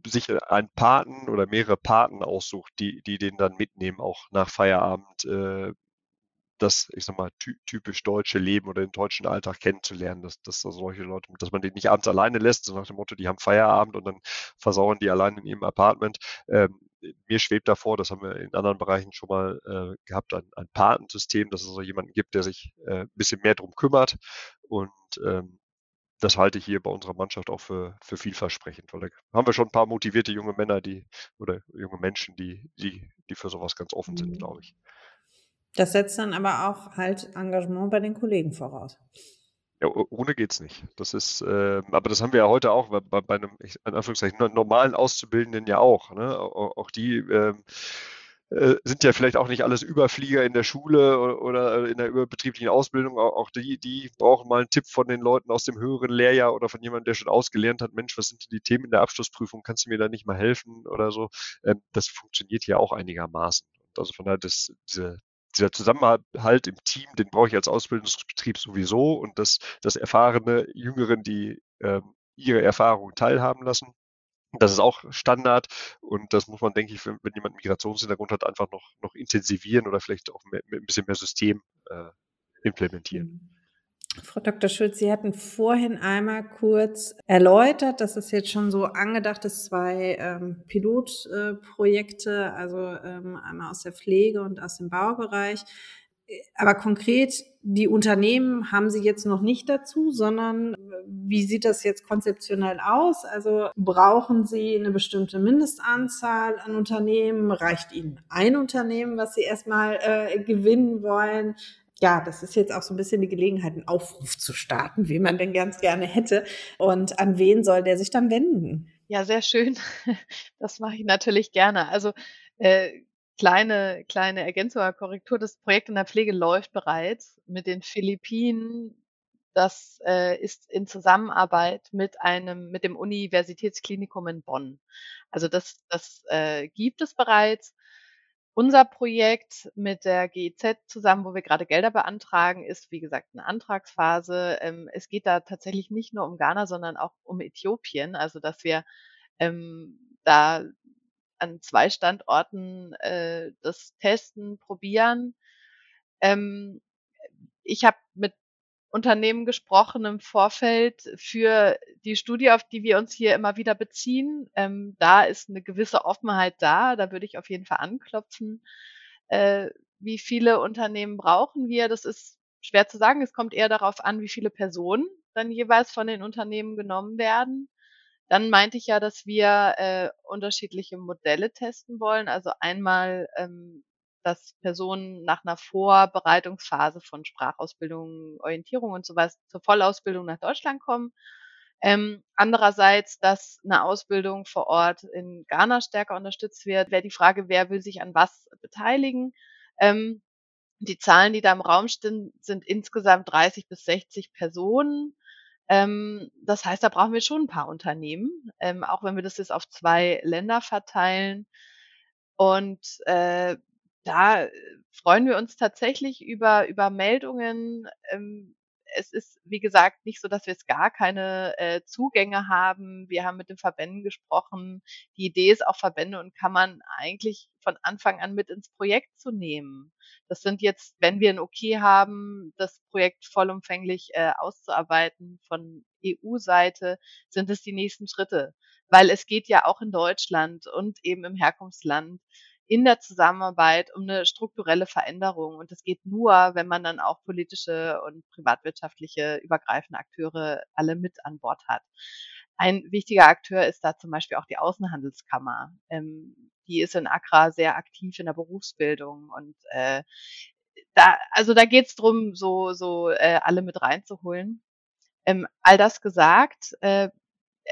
sich einen Paten oder mehrere Paten aussucht, die, die den dann mitnehmen, auch nach Feierabend, äh, das, ich sag mal, ty typisch deutsche Leben oder den deutschen Alltag kennenzulernen, dass, dass da solche Leute, dass man die nicht abends alleine lässt, so nach dem Motto, die haben Feierabend und dann versauern die allein in ihrem Apartment. Ähm, mir schwebt davor, das haben wir in anderen Bereichen schon mal äh, gehabt, ein, ein Patensystem, dass es so jemanden gibt, der sich äh, ein bisschen mehr drum kümmert und ähm, das halte ich hier bei unserer Mannschaft auch für, für vielversprechend, weil da haben wir schon ein paar motivierte junge Männer, die oder junge Menschen, die, die, die für sowas ganz offen sind, Mhm. glaube ich. Das setzt dann aber auch halt Engagement bei den Kollegen voraus. Ja, ohne geht's nicht. Das ist, äh, aber das haben wir ja heute auch bei, bei, einem, ich, in Anführungszeichen, no- normalen Auszubildenden ja auch. Ne? Auch, die ähm, äh, sind ja vielleicht auch nicht alles Überflieger in der Schule oder in der überbetrieblichen Ausbildung. Auch, die, die brauchen mal einen Tipp von den Leuten aus dem höheren Lehrjahr oder von jemandem, der schon ausgelernt hat. Mensch, was sind denn die Themen in der Abschlussprüfung? Kannst du mir da nicht mal helfen oder so? Ähm, das funktioniert ja auch einigermaßen. Also von daher, das, diese, dieser Zusammenhalt im Team, den brauche ich als Ausbildungsbetrieb sowieso und das, das erfahrene Jüngeren, die ähm, ihre Erfahrungen teilhaben lassen. Das ist auch Standard und das muss man, denke ich, wenn, wenn jemand Migrationshintergrund hat, einfach noch, noch intensivieren oder vielleicht auch mit, mit ein bisschen mehr System äh, implementieren. Frau Dr. Schulz, Sie hatten vorhin einmal kurz erläutert, dass es jetzt schon so angedacht ist, zwei ähm, Pilotprojekte, also ähm, einmal aus der Pflege und aus dem Baubereich. Aber konkret, die Unternehmen haben Sie jetzt noch nicht dazu, sondern wie sieht das jetzt konzeptionell aus? Also brauchen Sie eine bestimmte Mindestanzahl an Unternehmen? Reicht Ihnen ein Unternehmen, was Sie erstmal äh, gewinnen wollen? Ja, das ist jetzt auch so ein bisschen die Gelegenheit, einen Aufruf zu starten, wie man denn ganz gerne hätte. Und an wen soll der sich dann wenden? Ja, sehr schön. Das mache ich natürlich gerne. Also äh, kleine, kleine Ergänzung oder Korrektur. Das Projekt in der Pflege läuft bereits mit den Philippinen. das äh, ist in Zusammenarbeit mit einem, mit dem Universitätsklinikum in Bonn. Also das, das äh, gibt es bereits. Unser Projekt mit der GIZ zusammen, wo wir gerade Gelder beantragen, ist, wie gesagt, eine Antragsphase. Ähm, es geht da tatsächlich nicht nur um Ghana, sondern auch um Äthiopien. Also, dass wir ähm, da an zwei Standorten äh, das testen, probieren. Ähm, ich habe mit Unternehmen gesprochen im Vorfeld für die Studie, auf die wir uns hier immer wieder beziehen. Ähm, da ist eine gewisse Offenheit da. Da würde ich auf jeden Fall anklopfen. Äh, wie viele Unternehmen brauchen wir? Das ist schwer zu sagen. Es kommt eher darauf an, wie viele Personen dann jeweils von den Unternehmen genommen werden. Dann meinte ich ja, dass wir äh, unterschiedliche Modelle testen wollen. Also einmal ähm, dass Personen nach einer Vorbereitungsphase von Sprachausbildung, Orientierung und so was zur Vollausbildung nach Deutschland kommen. Ähm, andererseits, dass eine Ausbildung vor Ort in Ghana stärker unterstützt wird, wäre die Frage, wer will sich an was beteiligen. Ähm, die Zahlen, die da im Raum stehen, sind insgesamt 30 bis 60 Personen. Ähm, das heißt, da brauchen wir schon ein paar Unternehmen, ähm, auch wenn wir das jetzt auf zwei Länder verteilen. Und äh, da äh, freuen wir uns tatsächlich über über Meldungen. Ähm, es ist, wie gesagt, nicht so, dass wir jetzt gar keine äh, Zugänge haben. Wir haben mit den Verbänden gesprochen. Die Idee ist auch, Verbände und Kammern eigentlich von Anfang an mit ins Projekt zu nehmen. Das sind jetzt, wenn wir ein Okay haben, das Projekt vollumfänglich äh, auszuarbeiten von EU-Seite, sind es die nächsten Schritte. Weil es geht ja auch in Deutschland und eben im Herkunftsland in der Zusammenarbeit um eine strukturelle Veränderung. Und das geht nur, wenn man dann auch politische und privatwirtschaftliche übergreifende Akteure alle mit an Bord hat. Ein wichtiger Akteur ist da zum Beispiel auch die Außenhandelskammer. Ähm, die ist in Accra sehr aktiv in der Berufsbildung und äh, da, also da geht's drum, so, so äh, alle mit reinzuholen. Ähm, all das gesagt, äh,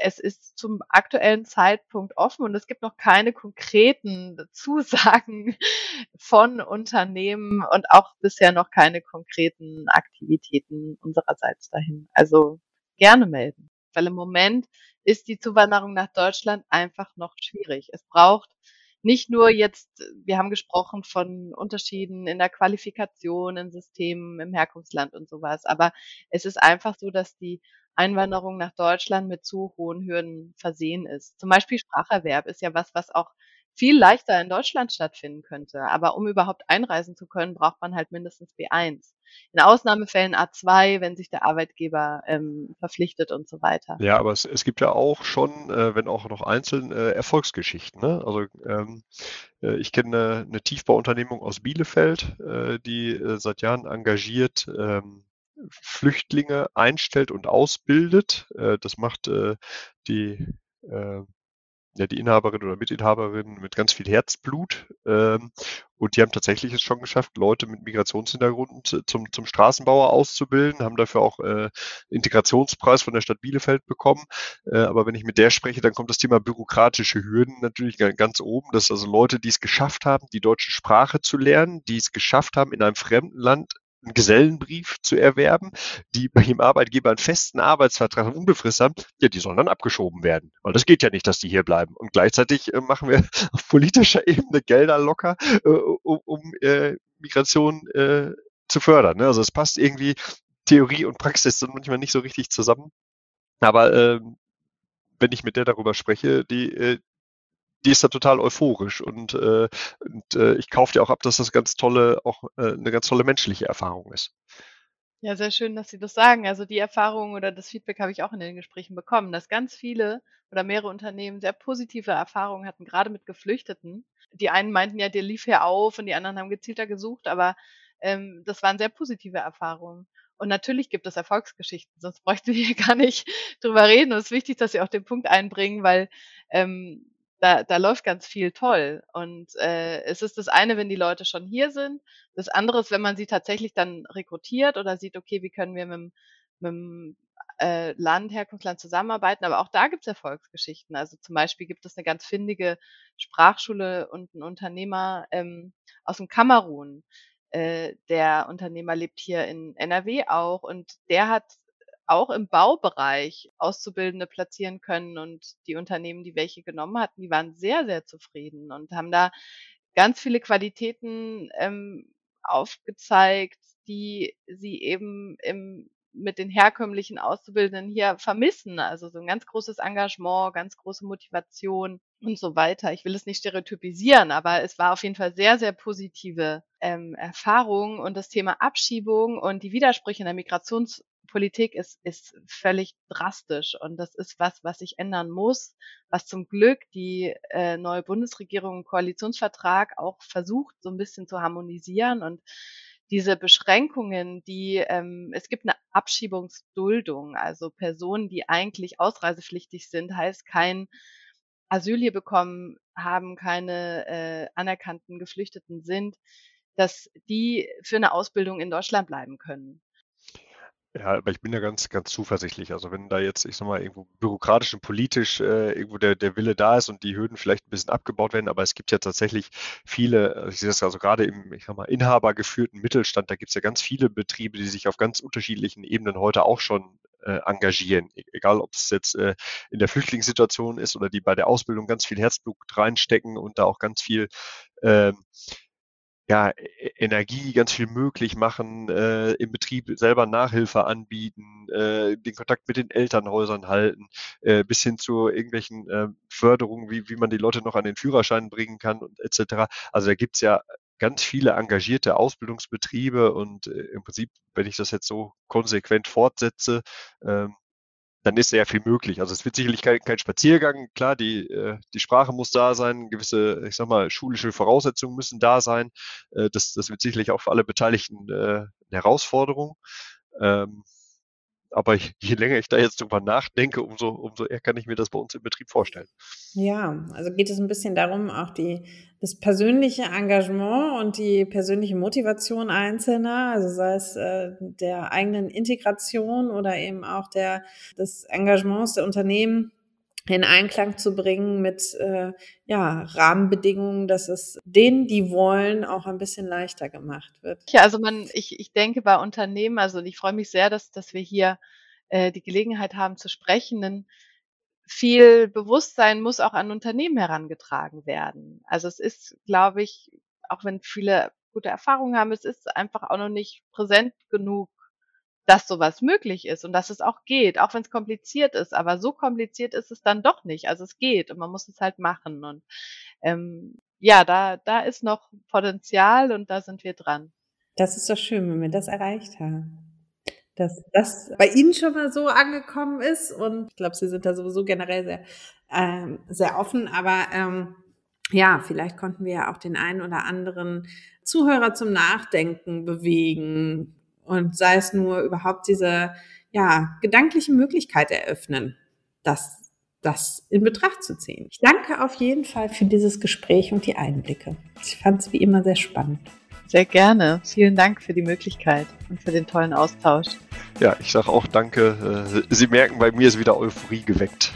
es ist zum aktuellen Zeitpunkt offen und es gibt noch keine konkreten Zusagen von Unternehmen und auch bisher noch keine konkreten Aktivitäten unsererseits dahin. Also gerne melden, weil im Moment ist die Zuwanderung nach Deutschland einfach noch schwierig. Es braucht nicht nur jetzt, wir haben gesprochen von Unterschieden in der Qualifikation, in Systemen, im Herkunftsland und sowas, aber es ist einfach so, dass die Einwanderung nach Deutschland mit zu hohen Hürden versehen ist. Zum Beispiel Spracherwerb ist ja was, was auch viel leichter in Deutschland stattfinden könnte. Aber um überhaupt einreisen zu können, braucht man halt mindestens B1. In Ausnahmefällen A2, wenn sich der Arbeitgeber ähm, verpflichtet und so weiter. Ja, aber es, es gibt ja auch schon, äh, wenn auch noch einzeln, äh, Erfolgsgeschichten. Ne? Also ähm, äh, ich kenne eine, Tiefbauunternehmung aus Bielefeld, äh, die äh, seit Jahren engagiert ähm, Flüchtlinge einstellt und ausbildet. Äh, das macht die, ja, die Inhaberin oder Mitinhaberin mit ganz viel Herzblut. Ähm, und die haben tatsächlich es schon geschafft, Leute mit Migrationshintergrund zum, zum Straßenbauer auszubilden, haben dafür auch äh, Integrationspreis von der Stadt Bielefeld bekommen. Äh, aber wenn ich mit der spreche, dann kommt das Thema bürokratische Hürden natürlich ganz oben. Das also Leute, die es geschafft haben, die deutsche Sprache zu lernen, die es geschafft haben, in einem fremden Land einen Gesellenbrief zu erwerben, die bei ihrem Arbeitgeber einen festen Arbeitsvertrag unbefristet haben, ja, die sollen dann abgeschoben werden. Weil das geht ja nicht, dass die hier bleiben. Und gleichzeitig äh, machen wir auf politischer Ebene Gelder locker, äh, um, um äh, Migration äh, zu fördern. Ne? Also es passt irgendwie, Theorie und Praxis sind manchmal nicht so richtig zusammen. Aber äh, wenn ich mit der darüber spreche, die, äh, die ist da total euphorisch und, äh, und äh, ich kaufe dir auch ab, dass das ganz tolle, auch äh, eine ganz tolle menschliche Erfahrung ist. Ja, sehr schön, dass Sie das sagen. Also die Erfahrung oder das Feedback habe ich auch in den Gesprächen bekommen, dass ganz viele oder mehrere Unternehmen sehr positive Erfahrungen hatten, gerade mit Geflüchteten. Die einen meinten ja, der lief hier auf und die anderen haben gezielter gesucht, aber ähm, das waren sehr positive Erfahrungen. Und natürlich gibt es Erfolgsgeschichten, sonst bräuchten wir hier gar nicht drüber reden. Und es ist wichtig, dass Sie auch den Punkt einbringen, weil ähm, da, da läuft ganz viel toll. Und äh, es ist das eine, wenn die Leute schon hier sind. Das andere ist, wenn man sie tatsächlich dann rekrutiert oder sieht, okay, wie können wir mit, dem, mit dem äh, Land, Herkunftsland zusammenarbeiten. Aber auch da gibt es Erfolgsgeschichten. Also zum Beispiel gibt es eine ganz findige Sprachschule und ein Unternehmer ähm, aus dem Kamerun. Äh, der Unternehmer lebt hier in NRW auch und der hat auch im Baubereich Auszubildende platzieren können. Und die Unternehmen, die welche genommen hatten, die waren sehr, sehr zufrieden und haben da ganz viele Qualitäten ähm, aufgezeigt, die sie eben im mit den herkömmlichen Auszubildenden hier vermissen. Also so ein ganz großes Engagement, ganz große Motivation und so weiter. Ich will es nicht stereotypisieren, aber es war auf jeden Fall sehr, sehr positive ähm, Erfahrung und das Thema Abschiebung und die Widersprüche in der Migrationspolitik ist, ist völlig drastisch und das ist was, was sich ändern muss, was zum Glück die äh, neue Bundesregierung im Koalitionsvertrag auch versucht, so ein bisschen zu harmonisieren und diese Beschränkungen, die ähm, es gibt eine Abschiebungsduldung, also Personen, die eigentlich ausreisepflichtig sind, heißt kein Asyl hier bekommen haben, keine äh, anerkannten Geflüchteten sind, dass die für eine Ausbildung in Deutschland bleiben können. Ja, aber ich bin da ganz, ganz zuversichtlich. Also wenn da jetzt, ich sag mal, irgendwo bürokratisch und politisch äh, irgendwo der, der Wille da ist und die Hürden vielleicht ein bisschen abgebaut werden, aber es gibt ja tatsächlich viele, äh, ich sehe das also gerade im, ich sag mal, inhabergeführten Mittelstand, da gibt es ja ganz viele Betriebe, die sich auf ganz unterschiedlichen Ebenen heute auch schon äh, engagieren. E egal, ob es jetzt äh, in der Flüchtlingssituation ist oder die bei der Ausbildung ganz viel Herzblut reinstecken und da auch ganz viel ähm, ja, e-, Energie ganz viel möglich machen, äh, im Betrieb selber Nachhilfe anbieten, äh, den Kontakt mit den Elternhäusern halten, äh, bis hin zu irgendwelchen äh, Förderungen, wie, wie man die Leute noch an den Führerschein bringen kann und etc. Also da gibt's ja ganz viele engagierte Ausbildungsbetriebe und äh, im Prinzip, wenn ich das jetzt so konsequent fortsetze, ähm, dann ist sehr viel möglich. Also es wird sicherlich kein, kein Spaziergang. Klar, die, äh, die Sprache muss da sein, gewisse, ich sag mal, schulische Voraussetzungen müssen da sein. Äh, das, das wird sicherlich auch für alle Beteiligten äh, eine Herausforderung. Ähm, aber je länger ich da jetzt drüber nachdenke, umso, umso eher kann ich mir das bei uns im Betrieb vorstellen. Ja, also geht es ein bisschen darum, auch die, das persönliche Engagement und die persönliche Motivation Einzelner, also sei es äh, der eigenen Integration oder eben auch der, des Engagements der Unternehmen in Einklang zu bringen mit äh, ja, Rahmenbedingungen, dass es denen, die wollen, auch ein bisschen leichter gemacht wird. Ja, also man, ich, ich denke bei Unternehmen, also ich freue mich sehr, dass, dass wir hier äh, die Gelegenheit haben zu sprechen, denn viel Bewusstsein muss auch an Unternehmen herangetragen werden. Also es ist, glaube ich, auch wenn viele gute Erfahrungen haben, es ist einfach auch noch nicht präsent genug dass sowas möglich ist und dass es auch geht, auch wenn es kompliziert ist. Aber so kompliziert ist es dann doch nicht. Also es geht und man muss es halt machen. Und ähm, ja, da, da ist noch Potenzial und da sind wir dran. Das ist doch schön, wenn wir das erreicht haben. Dass das bei Ihnen schon mal so angekommen ist und ich glaube, Sie sind da sowieso generell sehr, ähm, sehr offen, aber ähm, ja, vielleicht konnten wir ja auch den einen oder anderen Zuhörer zum Nachdenken bewegen, und sei es nur überhaupt diese ja, gedankliche Möglichkeit eröffnen, das, das in Betracht zu ziehen. Ich danke auf jeden Fall für dieses Gespräch und die Einblicke. Ich fand es wie immer sehr spannend. Sehr gerne. Vielen Dank für die Möglichkeit und für den tollen Austausch. Ja, ich sage auch danke. Äh, Sie merken, bei mir ist wieder Euphorie geweckt.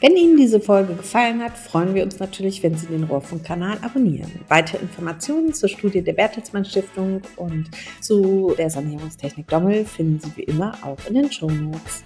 Wenn Ihnen diese Folge gefallen hat, freuen wir uns natürlich, wenn Sie den Rohrfunk-Kanal abonnieren. Weitere Informationen zur Studie der Bertelsmann Stiftung und zu der Sanierungstechnik Dommel finden Sie wie immer auch in den Show Notes.